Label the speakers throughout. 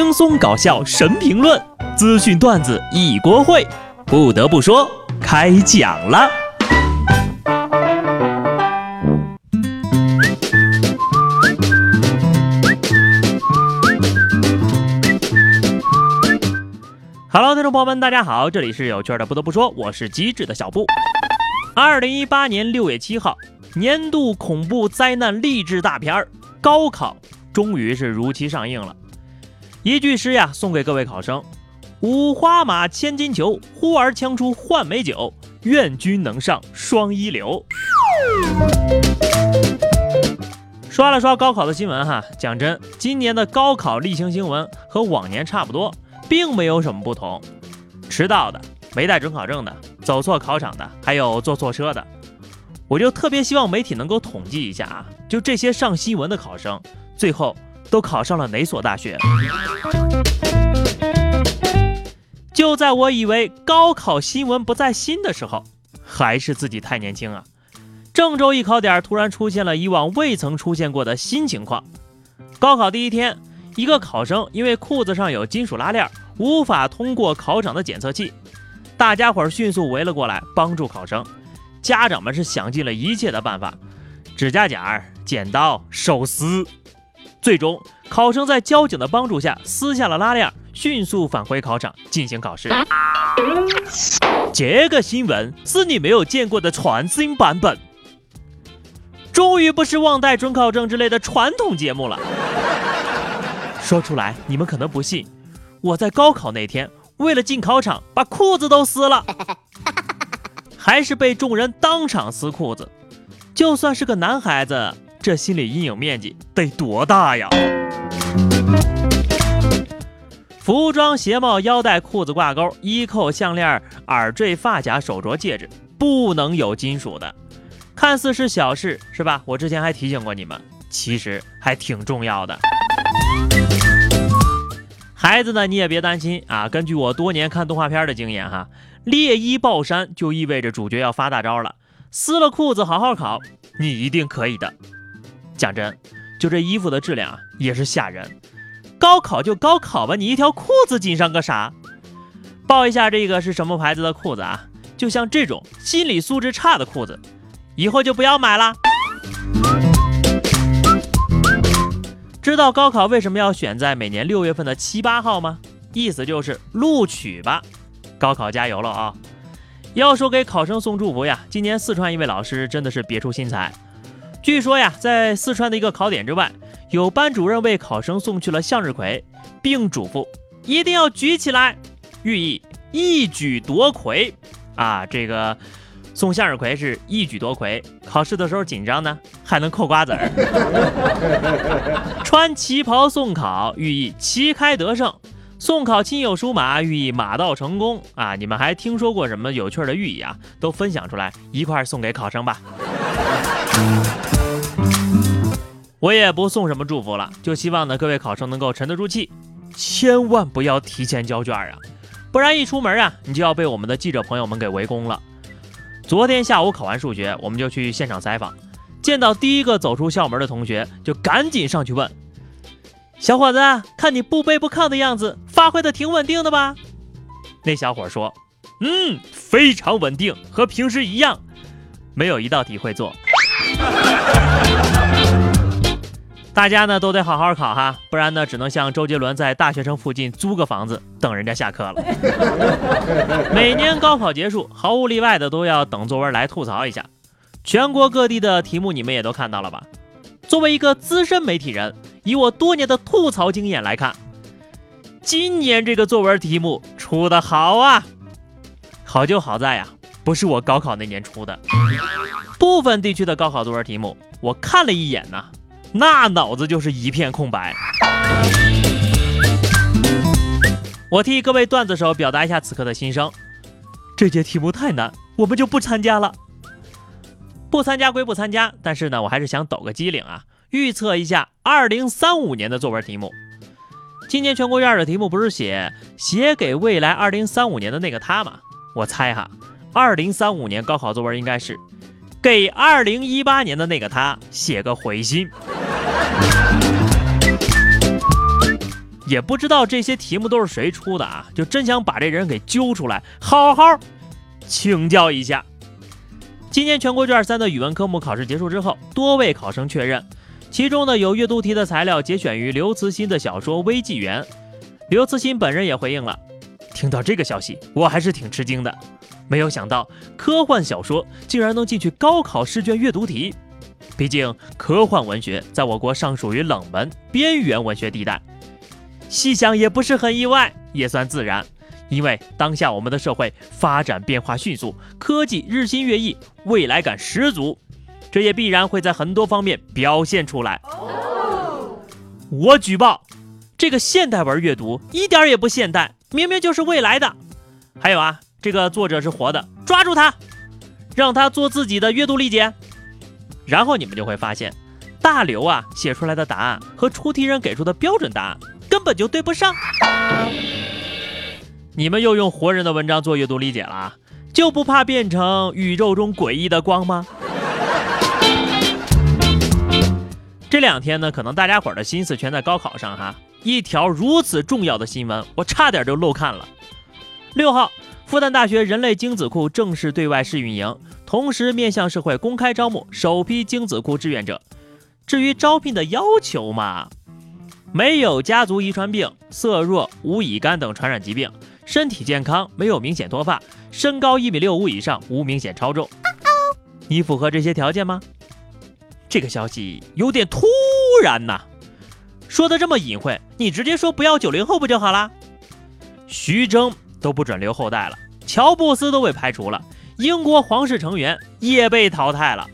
Speaker 1: 轻松搞笑神评论，资讯段子一锅烩。不得不说，开讲了。Hello，听众朋友们，大家好，这里是有趣的。不得不说，我是机智的小布。二零一八年六月七号，年度恐怖灾难励志大片《高考》终于是如期上映了。一句诗呀，送给各位考生：五花马，千金裘，呼儿将出换美酒，愿君能上双一流。刷了刷高考的新闻哈，讲真，今年的高考例行新闻和往年差不多，并没有什么不同。迟到的，没带准考证的，走错考场的，还有坐错车的，我就特别希望媒体能够统计一下啊，就这些上新闻的考生，最后。都考上了哪所大学？就在我以为高考新闻不再新的时候，还是自己太年轻啊！郑州一考点突然出现了以往未曾出现过的新情况。高考第一天，一个考生因为裤子上有金属拉链，无法通过考场的检测器。大家伙儿迅速围了过来帮助考生，家长们是想尽了一切的办法，指甲剪、剪刀、手撕。最终，考生在交警的帮助下撕下了拉链，迅速返回考场进行考试。这个新闻是你没有见过的全新版本，终于不是忘带准考证之类的传统节目了。说出来你们可能不信，我在高考那天为了进考场把裤子都撕了，还是被众人当场撕裤子。就算是个男孩子。这心理阴影面积得多大呀？服装、鞋帽、腰带、裤子、挂钩、衣扣、项链、耳坠、发夹、手镯、戒指，不能有金属的。看似是小事，是吧？我之前还提醒过你们，其实还挺重要的。孩子呢，你也别担心啊。根据我多年看动画片的经验，哈，猎衣爆山就意味着主角要发大招了。撕了裤子好好考，你一定可以的。讲真，就这衣服的质量啊，也是吓人。高考就高考吧，你一条裤子紧上个啥？报一下这个是什么牌子的裤子啊？就像这种心理素质差的裤子，以后就不要买了。知道高考为什么要选在每年六月份的七八号吗？意思就是录取吧，高考加油了啊！要说给考生送祝福呀，今年四川一位老师真的是别出心裁。据说呀，在四川的一个考点之外，有班主任为考生送去了向日葵，并嘱咐一定要举起来，寓意一举夺魁。啊，这个送向日葵是一举夺魁，考试的时候紧张呢，还能嗑瓜子儿。穿旗袍送考，寓意旗开得胜；送考亲友书马，寓意马到成功。啊，你们还听说过什么有趣的寓意啊？都分享出来，一块送给考生吧。我也不送什么祝福了，就希望呢各位考生能够沉得住气，千万不要提前交卷啊，不然一出门啊你就要被我们的记者朋友们给围攻了。昨天下午考完数学，我们就去现场采访，见到第一个走出校门的同学，就赶紧上去问：“小伙子，看你不卑不亢的样子，发挥的挺稳定的吧？”那小伙说：“嗯，非常稳定，和平时一样。”没有一道题会做，大家呢都得好好考哈，不然呢只能像周杰伦在大学城附近租个房子等人家下课了。每年高考结束，毫无例外的都要等作文来吐槽一下。全国各地的题目你们也都看到了吧？作为一个资深媒体人，以我多年的吐槽经验来看，今年这个作文题目出的好啊，好就好在呀。不是我高考那年出的，部分地区的高考作文题目，我看了一眼呐，那脑子就是一片空白。我替各位段子手表达一下此刻的心声，这节题目太难，我们就不参加了。不参加归不参加，但是呢，我还是想抖个机灵啊，预测一下二零三五年的作文题目。今年全国卷的题目不是写写给未来二零三五年的那个他吗？我猜哈。二零三五年高考作文应该是给二零一八年的那个他写个回信。也不知道这些题目都是谁出的啊，就真想把这人给揪出来，好好请教一下。今年全国卷三的语文科目考试结束之后，多位考生确认，其中呢有阅读题的材料节选于刘慈欣的小说《微纪元》。刘慈欣本人也回应了，听到这个消息，我还是挺吃惊的，没有想到科幻小说竟然能进去高考试卷阅读题。毕竟科幻文学在我国尚属于冷门边缘文学地带，细想也不是很意外，也算自然。因为当下我们的社会发展变化迅速，科技日新月异，未来感十足，这也必然会在很多方面表现出来。我举报。这个现代文阅读一点也不现代，明明就是未来的。还有啊，这个作者是活的，抓住他，让他做自己的阅读理解。然后你们就会发现，大刘啊写出来的答案和出题人给出的标准答案根本就对不上。你们又用活人的文章做阅读理解了，就不怕变成宇宙中诡异的光吗？这两天呢，可能大家伙的心思全在高考上哈。一条如此重要的新闻，我差点就漏看了。六号，复旦大学人类精子库正式对外试运营，同时面向社会公开招募首批精子库志愿者。至于招聘的要求嘛，没有家族遗传病、色弱、无乙肝等传染疾病，身体健康，没有明显脱发，身高一米六五以上，无明显超重。你符合这些条件吗？这个消息有点突然呐。说的这么隐晦，你直接说不要九零后不就好了？徐峥都不准留后代了，乔布斯都被排除了，英国皇室成员也被淘汰了。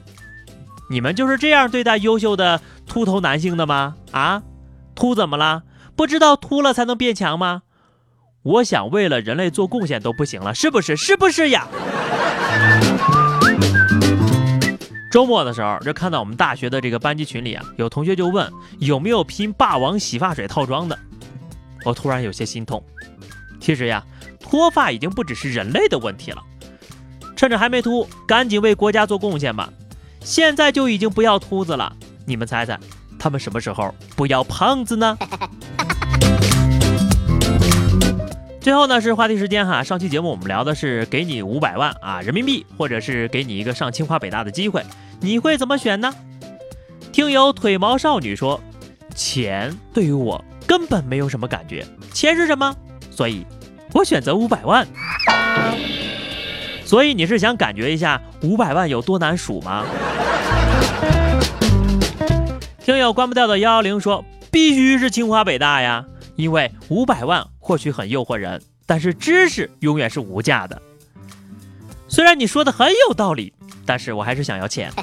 Speaker 1: 你们就是这样对待优秀的秃头男性的吗？啊，秃怎么了？不知道秃了才能变强吗？我想为了人类做贡献都不行了，是不是？是不是呀？周末的时候，就看到我们大学的这个班级群里啊，有同学就问有没有拼霸王洗发水套装的。我突然有些心痛。其实呀，脱发已经不只是人类的问题了。趁着还没秃，赶紧为国家做贡献吧。现在就已经不要秃子了，你们猜猜，他们什么时候不要胖子呢？最后呢是话题时间哈，上期节目我们聊的是给你五百万啊人民币，或者是给你一个上清华北大的机会，你会怎么选呢？听友腿毛少女说，钱对于我根本没有什么感觉，钱是什么？所以，我选择五百万。所以你是想感觉一下五百万有多难数吗？听友关不掉的幺幺零说，必须是清华北大呀。因为五百万或许很诱惑人，但是知识永远是无价的。虽然你说的很有道理，但是我还是想要钱。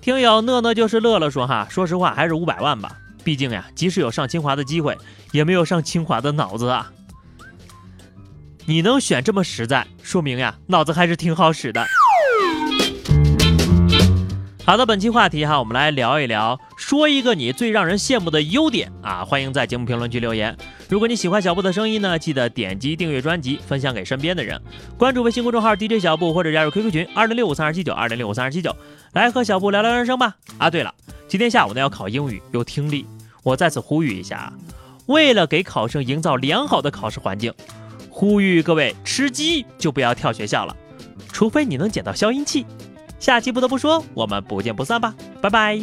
Speaker 1: 听友乐乐就是乐乐说哈，说实话还是五百万吧，毕竟呀，即使有上清华的机会，也没有上清华的脑子啊。你能选这么实在，说明呀，脑子还是挺好使的。好的，本期话题哈，我们来聊一聊，说一个你最让人羡慕的优点啊！欢迎在节目评论区留言。如果你喜欢小布的声音呢，记得点击订阅专辑，分享给身边的人，关注微信公众号 DJ 小布或者加入 QQ 群二零六五三二七九二零六五三二七九，来和小布聊聊人生吧。啊，对了，今天下午呢要考英语，有听力，我再次呼吁一下啊，为了给考生营造良好的考试环境，呼吁各位吃鸡就不要跳学校了，除非你能捡到消音器。下期不得不说我们不见不散吧拜拜。